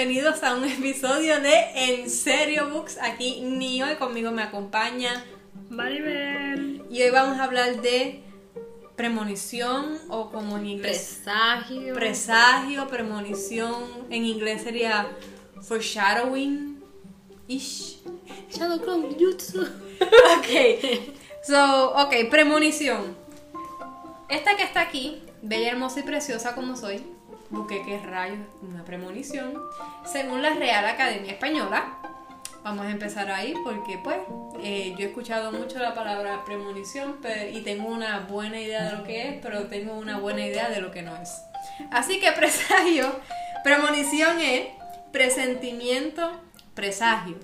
Bienvenidos a un episodio de En Serio Books. Aquí Nio y conmigo me acompaña Maribel. y hoy vamos a hablar de premonición o como en inglés Presagio. presagio, premonición. En inglés sería foreshadowing. Ish. Shadow Clone Jutsu. Ok. So, ok, premonición. Esta que está aquí, bella, hermosa y preciosa como soy, busqué qué rayos una premonición. Según la Real Academia Española, vamos a empezar ahí porque pues eh, yo he escuchado mucho la palabra premonición pe- y tengo una buena idea de lo que es, pero tengo una buena idea de lo que no es. Así que presagio, premonición es presentimiento, presagio.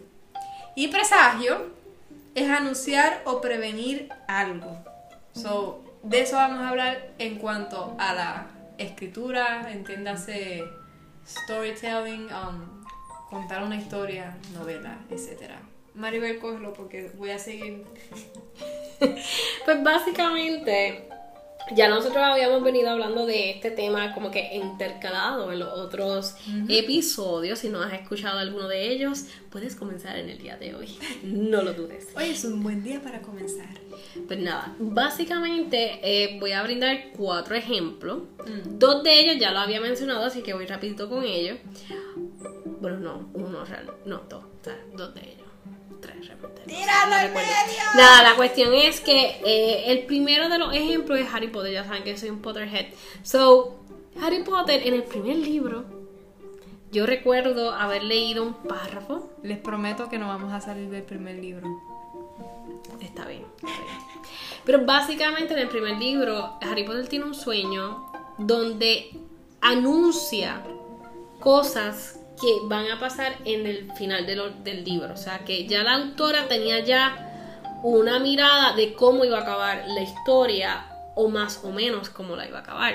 Y presagio es anunciar o prevenir algo. So, de eso vamos a hablar en cuanto a la escritura, entiéndase storytelling, um, contar una historia, novela, etc. Maribel, cógelo porque voy a seguir. Pues básicamente, ya nosotros habíamos venido hablando de este tema como que intercalado en los otros episodios. Si no has escuchado alguno de ellos, puedes comenzar en el día de hoy. No lo dudes. Hoy es un buen día para comenzar. Pues nada, básicamente eh, voy a brindar cuatro ejemplos. Dos de ellos ya lo había mencionado, así que voy rapidito con ellos. Bueno, no, uno real, no, dos, o sea, dos de ellos. Tres realmente. no sé, ¡Tíralo no medio! Nada, la cuestión es que eh, el primero de los ejemplos es Harry Potter, ya saben que soy un Potterhead. So, Harry Potter en el primer libro, yo recuerdo haber leído un párrafo Les prometo que no vamos a salir del primer libro. Está bien, está bien. Pero básicamente en el primer libro, Harry Potter tiene un sueño donde anuncia cosas que van a pasar en el final de lo- del libro. O sea, que ya la autora tenía ya una mirada de cómo iba a acabar la historia o más o menos cómo la iba a acabar.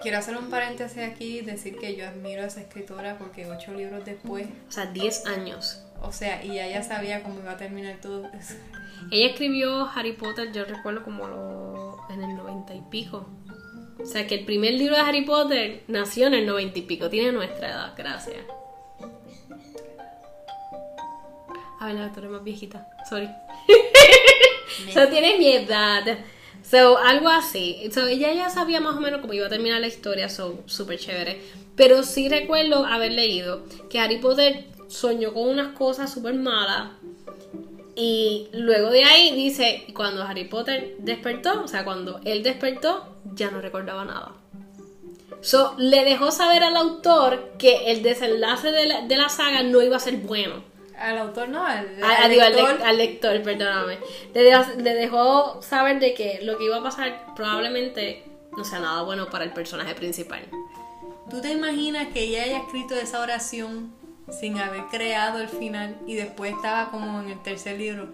Quiero hacer un paréntesis aquí y decir que yo admiro a esa escritora porque ocho libros después, O sea, 10 años. o sea, y ella ya sabía cómo iba a terminar todo. Ella escribió Harry Potter, yo recuerdo como lo- en el 90 y pico. O sea que el primer libro de Harry Potter nació en el 90 y pico, tiene nuestra edad, gracias. A ver, la tú eres más viejita, sorry. so, tiene mi edad. So, algo así. So, ella ya sabía más o menos cómo iba a terminar la historia, so, súper chévere. Pero sí recuerdo haber leído que Harry Potter soñó con unas cosas súper malas. Y luego de ahí dice, cuando Harry Potter despertó, o sea, cuando él despertó, ya no recordaba nada. So, le dejó saber al autor que el desenlace de la, de la saga no iba a ser bueno. Al autor no, al, al digo, al, lector. lec- al lector, perdóname. Le dejó, le dejó saber de que lo que iba a pasar probablemente no sea nada bueno para el personaje principal. ¿Tú te imaginas que ella haya escrito esa oración sin haber creado el final y después estaba como en el tercer libro?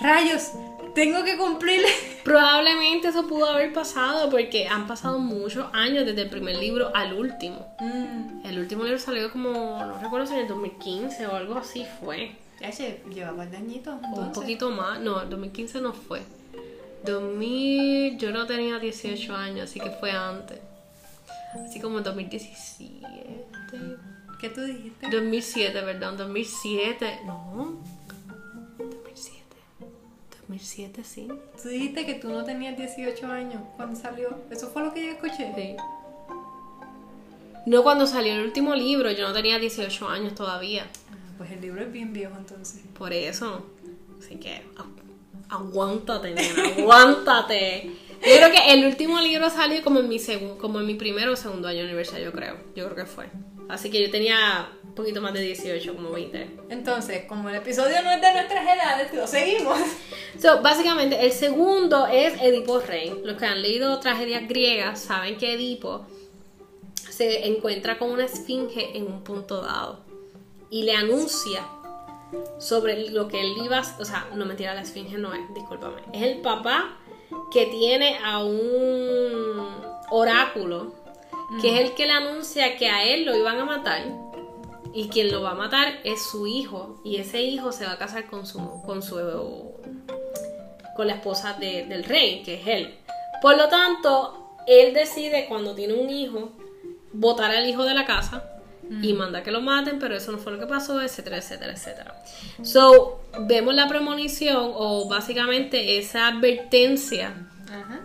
¡Rayos! ¡Tengo que cumplirle! Probablemente eso pudo haber pasado porque han pasado muchos años desde el primer libro al último. Mm, El último libro salió como, no recuerdo si en el 2015 o algo así fue. ya che, llevaba el dañito. Un poquito más. No, el 2015 no fue. 2000, yo no tenía 18 años, así que fue antes. Así como en 2017. ¿Qué tú dijiste? 2007, perdón, 2007. No. 2007. 2007, sí. Tú dijiste que tú no tenías 18 años cuando salió. Eso fue lo que yo escuché. Sí. No cuando salió el último libro, yo no tenía 18 años todavía. Ah, Pues el libro es bien viejo entonces. Por eso. Así que agu- aguántate, nena, aguántate. Yo creo que el último libro salió como en mi segun- como en mi primero o segundo año de universidad, yo creo. Yo creo que fue. Así que yo tenía un poquito más de 18, como 20. Entonces, como el episodio no es de nuestras edades, lo seguimos. So, básicamente, el segundo es Edipo Rey. Los que han leído tragedias griegas saben que Edipo se encuentra con una esfinge en un punto dado. y le anuncia sobre lo que él iba a... O sea, no mentira, la esfinge no es, discúlpame. Es el papá que tiene a un oráculo, que es el que le anuncia que a él lo iban a matar. Y quien lo va a matar es su hijo. Y ese hijo se va a casar con su. con su. con la esposa del rey, que es él. Por lo tanto, él decide cuando tiene un hijo, votar al hijo de la casa y manda que lo maten, pero eso no fue lo que pasó, etcétera, etcétera, etcétera. So, vemos la premonición o básicamente esa advertencia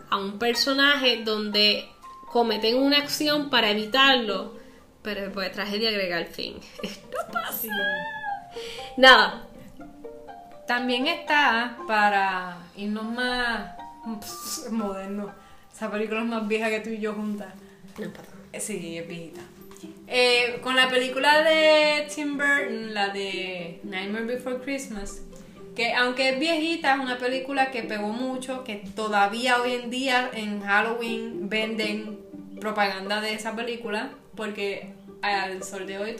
a un personaje donde cometen una acción para evitarlo, pero después de tragedia agrega el fin. no pasa. Nada. También está para irnos más modernos. Esa película es más vieja que tú y yo juntas. Sí, es viejita. Eh, con la película de Tim Burton, la de Nightmare Before Christmas, que aunque es viejita, es una película que pegó mucho, que todavía hoy en día en Halloween venden propaganda de esa película, porque al sol de hoy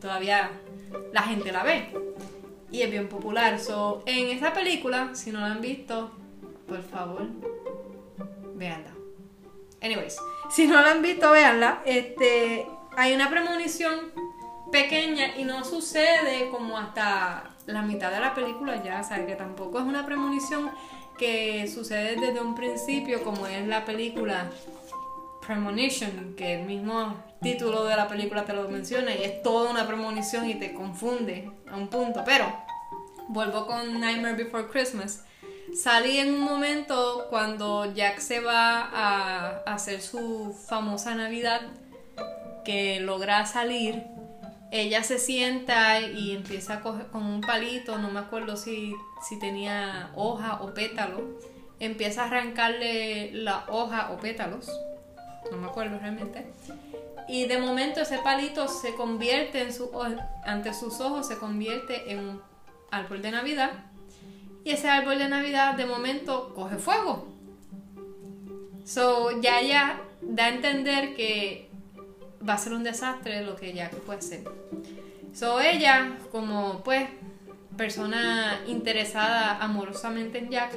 todavía la gente la ve. Y es bien popular. So, en esa película, si no la han visto, por favor, véanla. Anyways, si no la han visto, véanla. Este, hay una premonición pequeña y no sucede como hasta la mitad de la película ya, o que tampoco es una premonición que sucede desde un principio como es la película Premonition, que el mismo título de la película te lo menciona y es toda una premonición y te confunde a un punto, pero vuelvo con Nightmare Before Christmas. Salí en un momento cuando Jack se va a hacer su famosa Navidad que logra salir, ella se sienta y empieza a coger con un palito, no me acuerdo si, si tenía hoja o pétalo, empieza a arrancarle la hoja o pétalos, no me acuerdo realmente, y de momento ese palito se convierte en su, ante sus ojos, se convierte en un árbol de Navidad, y ese árbol de Navidad de momento coge fuego. So, ya ya da a entender que va a ser un desastre lo que Jack puede hacer. So ella, como pues persona interesada amorosamente en Jack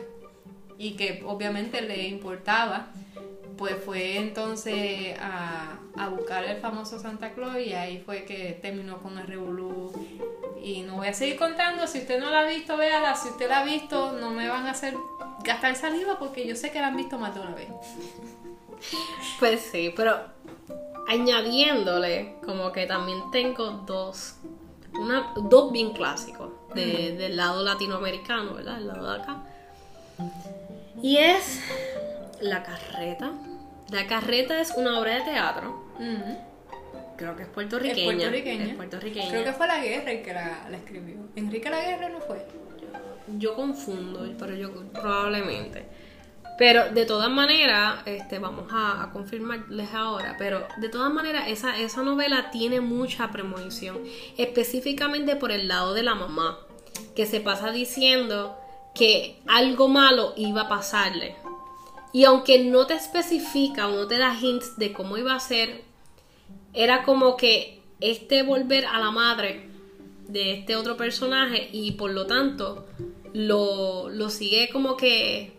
y que obviamente le importaba, pues fue entonces a, buscar el famoso Santa Claus y ahí fue que terminó con el Revolú. Y no voy a seguir contando, si usted no la ha visto, véala, si usted la ha visto, no me van a hacer gastar saliva porque yo sé que la han visto más de una vez. Pues sí, pero añadiéndole, como que también tengo dos, una, dos bien clásicos del lado latinoamericano, ¿verdad? Del lado de acá. Y es La Carreta. La Carreta es una obra de teatro. Creo que es puertorriqueña. Es puertorriqueña. Creo que fue la guerra el que la, escribió. Enrique la guerra no fue. Yo confundo, pero yo probablemente. Pero de todas maneras, este, vamos a, confirmarles ahora, pero de todas maneras esa, esa novela tiene mucha premonición, específicamente por el lado de la mamá, que se pasa diciendo que algo malo iba a pasarle. Y aunque no te especifica o no te da hints de cómo iba a ser, era como que este volver a la madre de este otro personaje y por lo tanto lo, lo sigue como que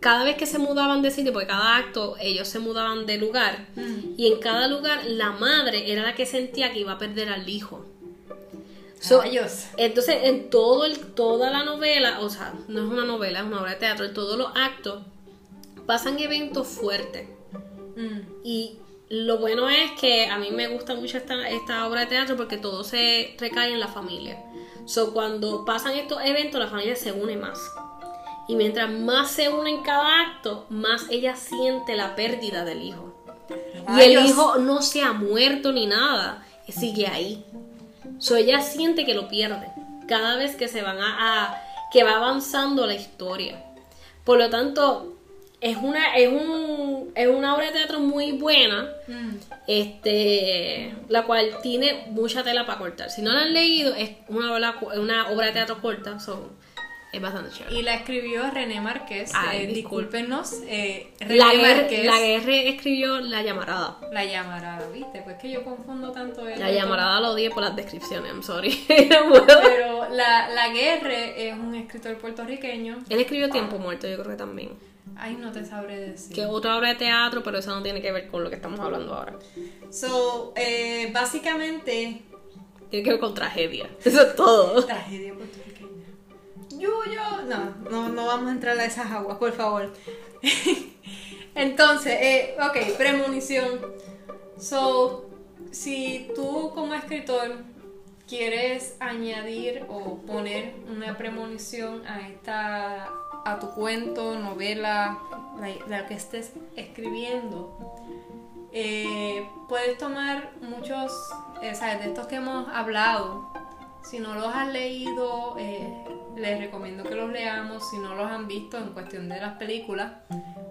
cada vez que se mudaban de sitio, porque cada acto ellos se mudaban de lugar, mm. y en cada lugar la madre era la que sentía que iba a perder al hijo. entonces, en todo el, toda la novela, o sea, no es una novela, es una obra de teatro, en todos los actos pasan eventos fuertes. Mm. Y lo bueno es que a mí me gusta mucho esta, esta obra de teatro porque todo se recae en la familia. So, cuando pasan estos eventos, la familia se une más. Y mientras más se une en cada acto, más ella siente la pérdida del hijo. Y el hijo no se ha muerto ni nada, sigue ahí. So ella siente que lo pierde cada vez que se van a, que va avanzando la historia. Por lo tanto, es una, es un, es una obra de teatro muy buena, mm. este, la cual tiene mucha tela para cortar. Si no la han leído, es una obra, una obra de teatro corta, Es bastante chévere. Y la escribió René Márquez. Ay, eh, disculpe. discúlpenos. eh, René La Márquez. la guerra escribió La Llamarada. La llamarada, ¿viste? Pues que yo confundo tanto el La llamarada lo odié por las descripciones, I'm sorry. Pero la, la Guerre es un escritor puertorriqueño. Él escribió Tiempo Muerto, yo creo que también. Ay, no te sabré decir. Que otra obra de teatro, pero eso no tiene que ver con lo que estamos hablando ahora. So, eh, básicamente, Tiene que ver con tragedia. Eso es todo. tragedia puertorriqueña. Yuyo. No, no, no vamos a entrar a esas aguas, por favor. Entonces, eh, ok, premonición. So, si tú como escritor quieres añadir o poner una premonición a esta a tu cuento, novela, la, que estés escribiendo, eh, puedes tomar muchos, eh, ¿sabes? De estos que hemos hablado. Si no los has leído, eh, les recomiendo que los leamos. Si no los han visto en cuestión de las películas,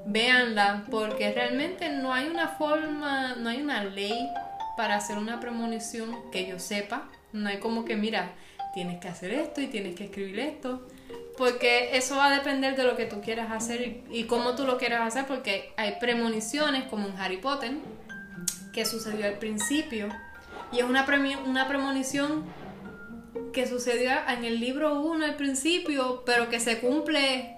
véanla, porque realmente no hay una forma, no hay una ley para hacer una premonición que yo sepa. No hay como que, mira, tienes que hacer esto y tienes que escribir esto. Porque eso va a depender de lo que tú quieras hacer y, y cómo tú lo quieras hacer, porque hay premoniciones, como en Harry Potter, que sucedió al principio, y es una, una premonición que sucedió en el libro 1 al principio, pero que se cumple.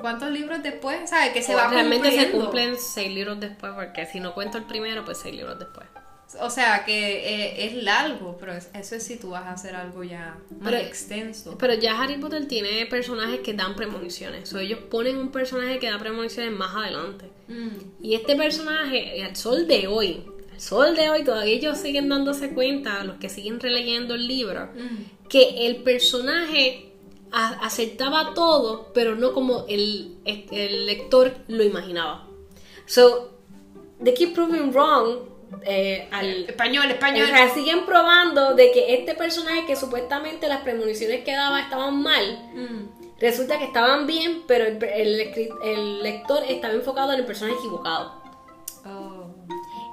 ¿Cuántos libros después? ¿Sabes? Que se va Realmente se cumplen seis libros después, porque si no cuento el primero, pues seis libros después. O sea, que eh, es largo, pero es- eso es si tú vas a hacer algo ya más Pero- extenso. Pero ya Harry Potter tiene personajes que dan premoniciones. O ellos ponen un personaje que da premoniciones más adelante. Mm. Y este personaje, al sol de hoy, al sol de hoy, todavía ellos siguen dándose cuenta, los que siguen releyendo el libro, Mm. que el personaje aceptaba todo, pero no como el, el lector lo imaginaba. So, they keep proving wrong eh, al, Español, español. o sea, siguen probando de que este personaje que supuestamente las premoniciones que daba estaban mal, Mm. resulta que estaban bien, pero el, el el lector estaba enfocado en el personaje equivocado.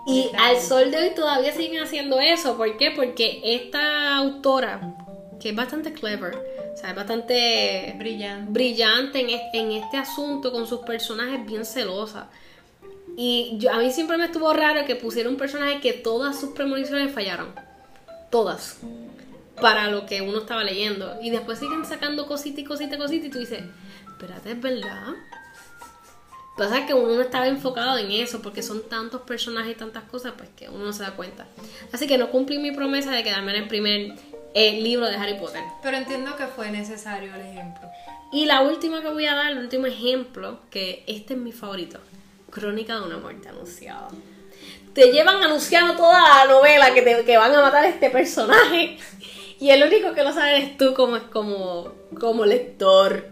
Y al sol de hoy todavía siguen haciendo eso. ¿Por qué? Porque esta autora, que es bastante clever, o sea, es bastante Brillante. brillante en este, en este asunto con sus personajes bien celosa. Y yo, a mí siempre me estuvo raro que pusiera un personaje que todas sus premoniciones fallaron. Todas. Para lo que uno estaba leyendo. Y después siguen sacando cositas y cositas y cositas. Y tú dices, espérate, ¿es verdad? Pasa que uno no estaba enfocado en eso porque son tantos personajes y tantas cosas, pues que uno no se da cuenta. Así que no cumplí mi promesa de quedarme en el primer eh, libro de Harry Potter. Pero entiendo que fue necesario el ejemplo. Y la última que voy a dar, el último ejemplo, que este es mi favorito, Crónica de una muerte anunciada. Te llevan anunciando toda la novela que, te, que van a matar a este personaje. Y el único que lo sabe es tú como, como, como lector.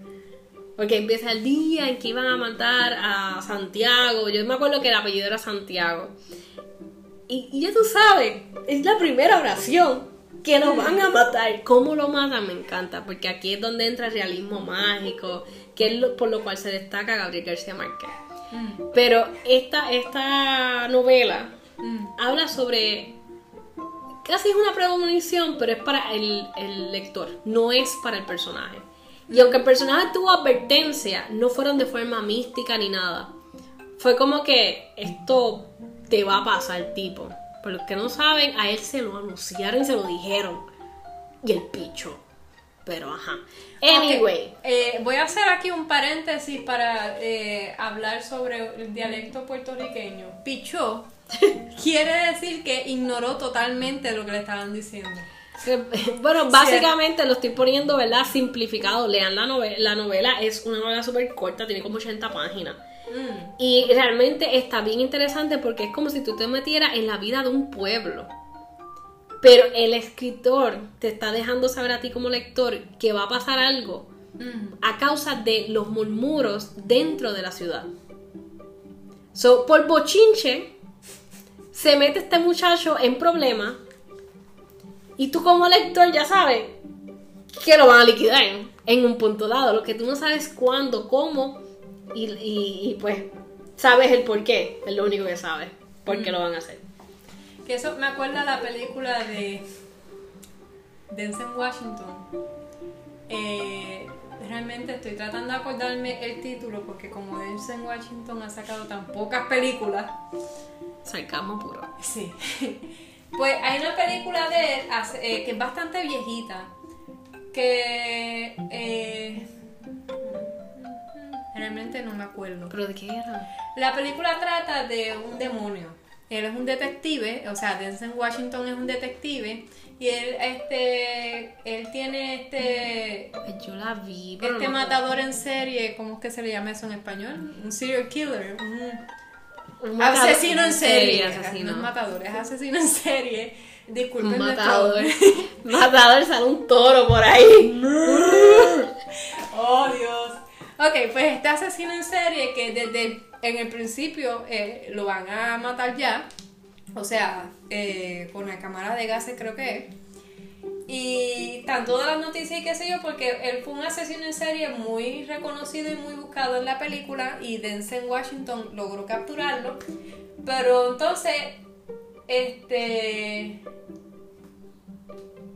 Porque empieza el día en que iban a matar a Santiago. Yo me acuerdo que el apellido era Santiago. Y, y ya tú sabes, es la primera oración que lo van a matar. ¿Cómo lo matan? Me encanta, porque aquí es donde entra el realismo mágico, que es lo- por lo cual se destaca Gabriel García Márquez. Mm. Pero esta, esta novela Mm. habla sobre. Casi es una premonición, pero es para el, el lector, no es para el personaje. Y aunque el personaje tuvo advertencia, no fueron de forma mística ni nada. Fue como que esto te va a pasar, tipo. Por los que no saben, a él se lo anunciaron y se lo dijeron. Y el picho. Pero ajá. Anyway. Ok, eh, voy a hacer aquí un paréntesis para eh, hablar sobre el dialecto puertorriqueño. Pichó quiere decir que ignoró totalmente lo que le estaban diciendo. Bueno, básicamente lo estoy poniendo, ¿verdad? Simplificado. Lean la novela. La novela es una novela súper corta, tiene como 80 páginas. Mm. Y realmente está bien interesante porque es como si tú te metieras en la vida de un pueblo. Pero el escritor te está dejando saber a ti como lector que va a pasar algo Mm. a causa de los murmuros dentro de la ciudad. So, por bochinche, se mete este muchacho en problemas y tú como lector ya sabes que lo van a liquidar en un punto dado. Lo que tú no sabes cuándo, cómo y, y- y, pues sabes el por qué. Es lo único que sabes. ¿Por qué lo van a hacer? Que eso me acuerda la película de Denzel Washington. Eh, realmente estoy tratando de acordarme el título porque como Denzel Washington ha sacado tan pocas películas. Sarcasmo puro. Sí. Pues hay una película de él eh, que es bastante viejita. Que. eh, realmente no me acuerdo. ¿Pero de qué era? La película trata de un demonio. Él es un detective, o sea, Denzel Washington es un detective y él, este, él tiene este, Pues Yo la vi, pero este no- matador en serie, ¿cómo es que se le llama eso en español? Un serial killer, un Un asesino en serie. asesino. No es matador, es asesino en serie. Disculpen matador. matador sale un toro por ahí. Oh, Dios. Ok, pues este asesino en serie que desde en el principio eh, lo van a matar ya. O sea, eh, con la cámara de gases creo que es. Y están todas las noticias y qué sé yo, porque él fue un asesino en serie muy reconocido y muy buscado en la película y Denzel Washington logró capturarlo. Pero entonces, este...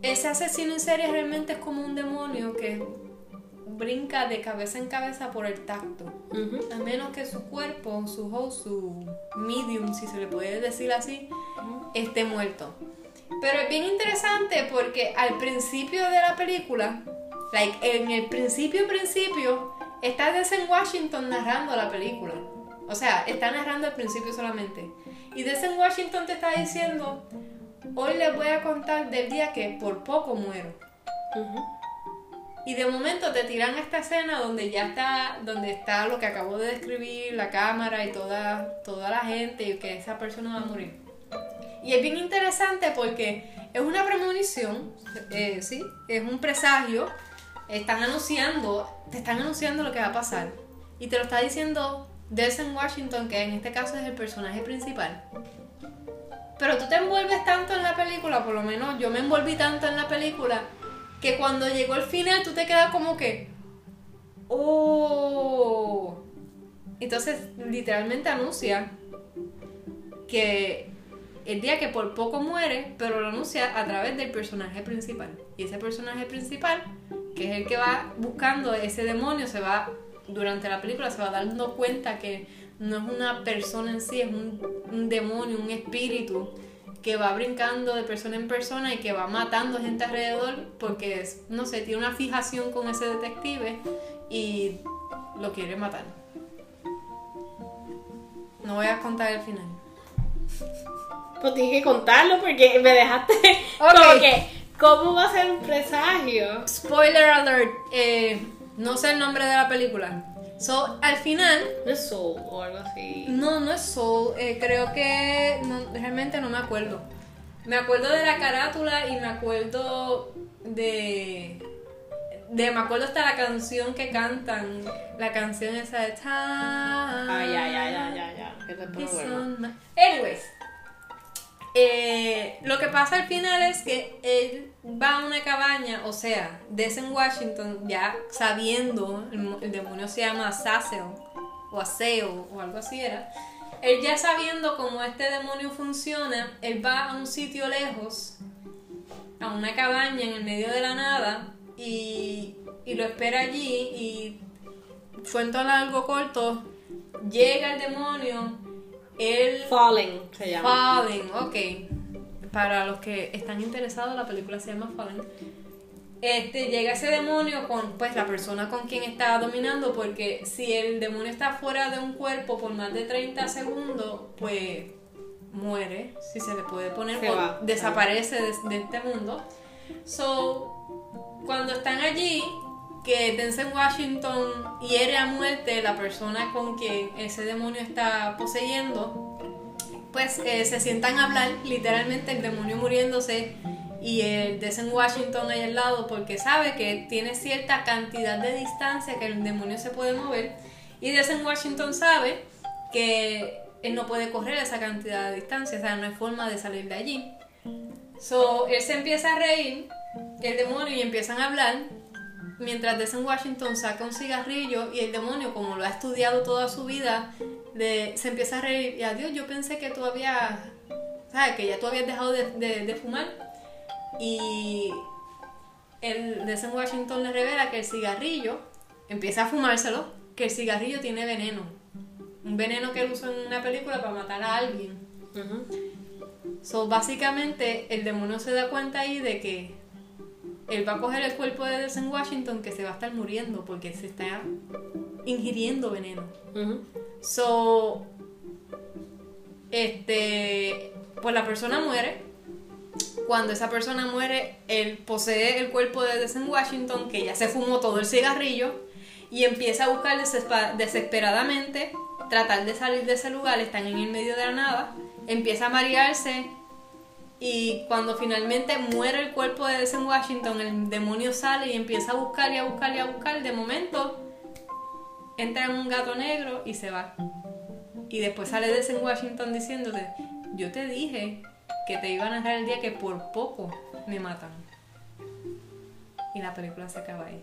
Ese asesino en serie realmente es como un demonio que brinca de cabeza en cabeza por el tacto. A menos que su cuerpo, su host, su medium, si se le puede decir así, esté muerto. Pero es bien interesante porque al principio de la película, like, en el principio principio, está Denzel Washington narrando la película. O sea, está narrando el principio solamente. Y Denzel Washington te está diciendo, hoy les voy a contar del día que por poco muero. Y de momento te tiran esta escena donde ya está, donde está lo que acabo de describir, la cámara y toda, toda la gente y que esa persona va a morir. Y es bien interesante porque es una premonición, eh, sí, es un presagio, están anunciando, te están anunciando lo que va a pasar. Y te lo está diciendo Denzel Washington, que en este caso es el personaje principal. Pero tú te envuelves tanto en la película, por lo menos yo me envolví tanto en la película, que cuando llegó el final tú te quedas como que, oh. Entonces literalmente anuncia que el día que por poco muere, pero lo anuncia a través del personaje principal. Y ese personaje principal, que es el que va buscando ese demonio, se va, durante la película, se va dando cuenta que no es una persona en sí, es un, demonio, un espíritu que va brincando de persona en persona y que va matando gente alrededor porque, no sé, tiene una fijación con ese detective y lo quiere matar. No voy a contar el final. Pues tienes que contarlo porque me dejaste Ok. como que, ¿cómo va a ser un presagio? Spoiler alert, eh, no sé el nombre de la película. So, al final, No es Soul o algo así. no, no es Soul, eh, creo que no- realmente no me acuerdo. Me acuerdo de la carátula y me acuerdo de, de me acuerdo hasta la canción que cantan, la canción esa de Time. Ay, ay, ay, ay, ay, Anyways, eh, lo que pasa al final es que él va a una cabaña, o sea, desde en Washington, ya sabiendo, el, mo- el demonio se llama Azazel, o Aseo, o algo así era. Él ya sabiendo cómo este demonio funciona, él va a un sitio lejos, a una cabaña en el medio de la nada, y, y lo espera allí, y cuento algo corto, llega el demonio, él Falling se llama. Fallen, ok. Para los que están interesados, la película se llama Fallen. Este, llega ese demonio con pues la persona con quien está dominando, porque si el demonio está fuera de un cuerpo por más de 30 segundos, pues muere, si se le puede poner, Se o va. desaparece de, de este mundo. So, cuando están allí, que Denzel Washington hiere a muerte la persona con quien ese demonio está poseyendo, pues eh, se sientan a hablar, literalmente el demonio muriéndose y el Denzel Washington ahí al lado porque sabe que tiene cierta cantidad de distancia que el demonio se puede mover y Denzel Washington sabe que él no puede correr esa cantidad de distancia, o sea, no hay forma de salir de allí. So, él se empieza a reír, el demonio, y empiezan a hablar, mientras Denzel Washington saca un cigarrillo y el demonio, como lo ha estudiado toda su vida, se empieza a reír. Y adiós, yo pensé que tú habías, ¿sabes? Que ya tú habías dejado de, de- de fumar. Y el Denzel Washington le revela que el cigarrillo empieza a fumárselo, que el cigarrillo tiene veneno. Un veneno que él usó en una película para matar a alguien. Ujú. So, básicamente, el demonio se da cuenta ahí de que él va a coger el cuerpo de Denzel Washington que se va a estar muriendo porque se está ingiriendo veneno. So, este, pues la persona muere. Cuando esa persona muere, él posee el cuerpo de Denzel Washington, que ya se fumó todo el cigarrillo, y empieza a buscar desesperadamente, tratar de salir de ese lugar, están en el medio de la nada, empieza a marearse, y cuando finalmente muere el cuerpo de Denzel Washington, el demonio sale y empieza a buscar y a buscar y a buscar, de momento entra en un gato negro y se va. Y después sale Denzel Washington diciéndote, yo te dije que te iban a dejar el día que por poco me matan. Y la película se acaba ahí.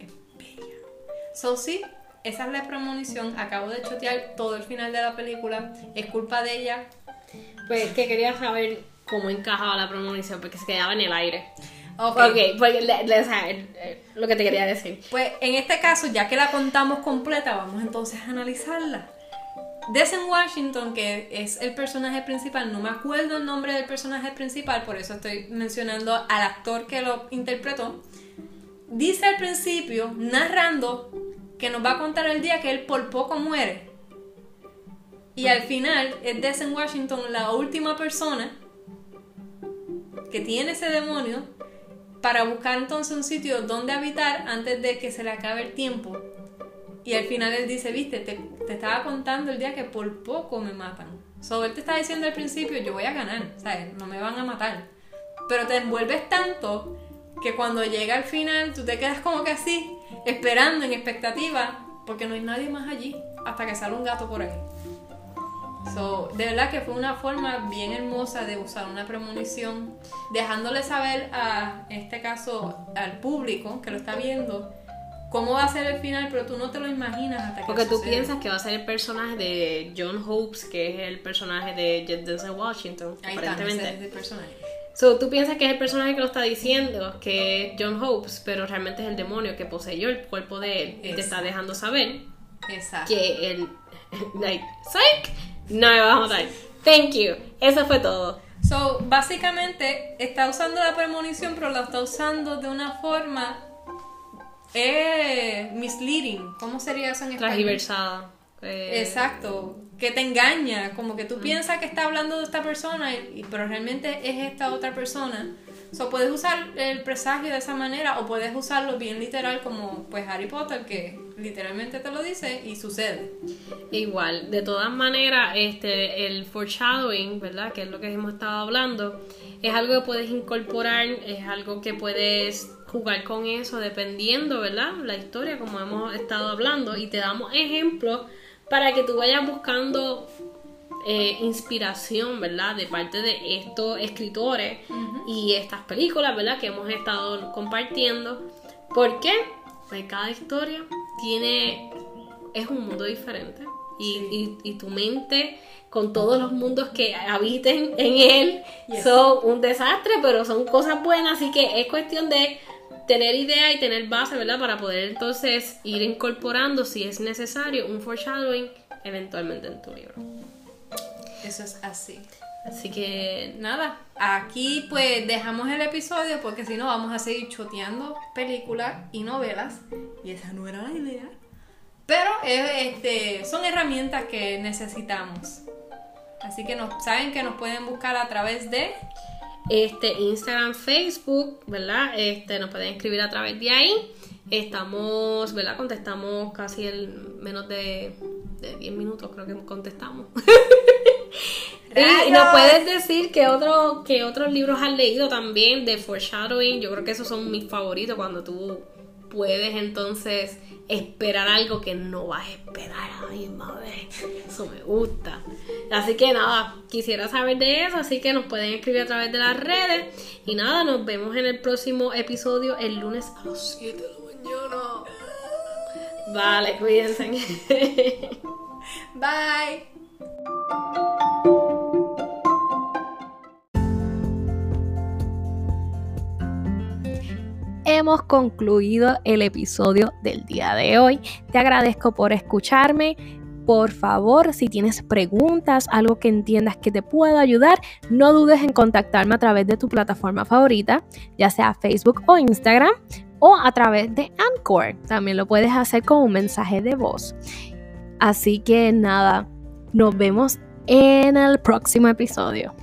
Es bella. So sí, esa es la premonición. Acabo de chotear todo el final de la película. Es culpa de ella. Pues que quería saber cómo encajaba la premonición, porque se quedaba en el aire. Ok. Ok, porque le- le- o sea, lo que te quería decir. Pues en este caso, ya que la contamos completa, vamos entonces a analizarla. Denzel Washington, que es el personaje principal, no me acuerdo el nombre del personaje principal, por eso estoy mencionando al actor que lo interpretó. Dice al principio, narrando, que nos va a contar el día que él por poco muere. Y al final es Denzel Washington la última persona que tiene ese demonio para buscar entonces un sitio donde habitar antes de que se le acabe el tiempo. Y al final él dice, viste, te, te estaba contando el día que por poco me matan. So, él te está diciendo al principio, yo voy a ganar, ¿sabes? No me van a matar. Pero te envuelves tanto que cuando llega al final tú te quedas como que así, esperando, en expectativa, porque no hay nadie más allí hasta que sale un gato por ahí. So, de verdad que fue una forma bien hermosa de usar una premonición, dejándole saber a, en este caso, al público que lo está viendo, cómo va a ser el final, pero tú no te lo imaginas hasta que Porque tú sucede. piensas que va a ser el personaje de John Hopes, que es el personaje de Denzel Washington, Ahí está, aparentemente. ese es el personaje. So, tú piensas que es el personaje que lo está diciendo, que es John Hopes, pero realmente es el demonio que poseyó el cuerpo de él y te está Exacto. dejando saber Exacto. que él, like, psych, no me vas a matar. Thank you. Eso fue todo. So, básicamente está usando la premonición, pero la está usando de una forma eh, misleading. ¿Cómo sería eso en español? Transversada. Eh, Exacto, que te engaña, como que tú piensas que está hablando de esta persona, y- pero realmente es esta otra persona. So, puedes usar el presagio de esa manera o puedes usarlo bien literal como pues Harry Potter que literalmente te lo dice y sucede. Igual, de todas maneras, este, el foreshadowing, ¿verdad? Que es lo que hemos estado hablando, es algo que puedes incorporar, es algo que puedes jugar con eso dependiendo, ¿verdad? La historia, como hemos estado hablando, y te damos ejemplos para que tú vayas buscando eh, inspiración, ¿verdad? De parte de estos escritores y estas películas, ¿verdad? Que hemos estado compartiendo. ¿Por qué? Pues cada historia tiene, es un mundo diferente. Y, y- y tu mente, con todos los mundos que habiten en él, Yes. son un desastre, pero son cosas buenas. Así que es cuestión de tener idea y tener base, ¿verdad? Para poder entonces ir incorporando, si es necesario, un foreshadowing eventualmente en tu libro. Eso es así. Así que Nada, aquí pues dejamos el episodio porque si no vamos a seguir choteando películas y novelas y esa no era la idea. Pero eh, este, son herramientas que necesitamos. Así que nos, saben que nos pueden buscar a través de este Instagram, Facebook, ¿verdad? Este nos pueden escribir a través de ahí. Estamos, ¿verdad? Contestamos casi en menos de, de 10 minutos, creo que contestamos. y nos puedes decir que otro, que otros libros has leído también de foreshadowing. Yo creo que esos son mis favoritos cuando tú puedes entonces esperar algo que no vas a esperar a la misma vez. Eso me gusta. Así que nada, quisiera saber de eso, así que nos pueden escribir a través de las redes. Y nada, nos vemos en el próximo episodio el lunes a las 7 de la mañana. Vale, cuídense. Bye. hemos concluido el episodio del día de hoy. Te agradezco por escucharme. Por favor, si tienes preguntas, algo que entiendas que te pueda ayudar, no dudes en contactarme a través de tu plataforma favorita, ya sea Facebook o Instagram, o a través de Anchor. También lo puedes hacer con un mensaje de voz. Así que nada, nos vemos en el próximo episodio.